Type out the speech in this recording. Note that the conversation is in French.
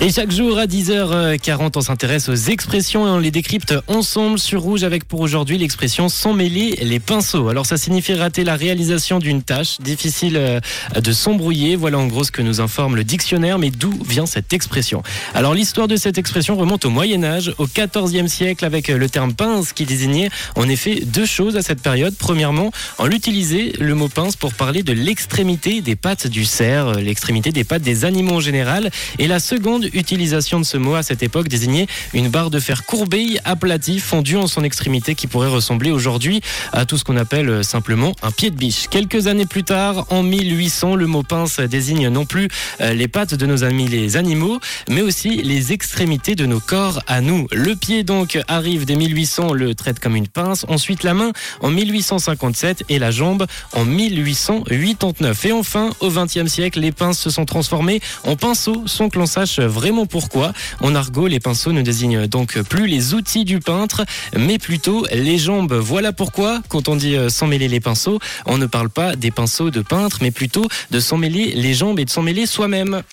Et chaque jour à 10h40, on s'intéresse aux expressions et on les décrypte ensemble sur Rouge avec pour aujourd'hui l'expression sans mêler les pinceaux. Alors ça signifie rater la réalisation d'une tâche, difficile euh, de s'embrouiller. Voilà en gros ce que nous informe le dictionnaire, mais d'où vient cette expression? Alors l'histoire de cette expression remonte au Moyen Âge, au XIVe siècle avec le terme pince qui désignait en effet deux choses à cette période. Premièrement, on utilisait le mot pince pour parler de l'extrémité des pattes du cerf, l'extrémité des pattes des animaux en général. Et la seconde utilisation de ce mot à cette époque désignait une barre de fer courbée, aplatie, fondue en son extrémité qui pourrait ressembler aujourd'hui à tout ce qu'on appelle simplement un pied de biche. Quelques années plus tard, en 1800, le mot pince désigne non plus euh, les pattes de nos amis les animaux, mais aussi les extrémités de nos corps à nous. Le pied donc arrive dès 1800, le traite comme une pince, ensuite la main en 1857 et la jambe en 1889. Et enfin, au XXe siècle, les pinces se sont transformées en pinceaux sans que l'on sache vraiment pourquoi. En argot, les pinceaux ne désignent donc plus les outils du peintre, mais plutôt les jambes. Voilà pourquoi, quand on dit euh, s'en mêler les pinceaux, on ne parle pas des pinceaux de peintre, mais plutôt de s'en mêler les jambes et de s'en mêler soi-même.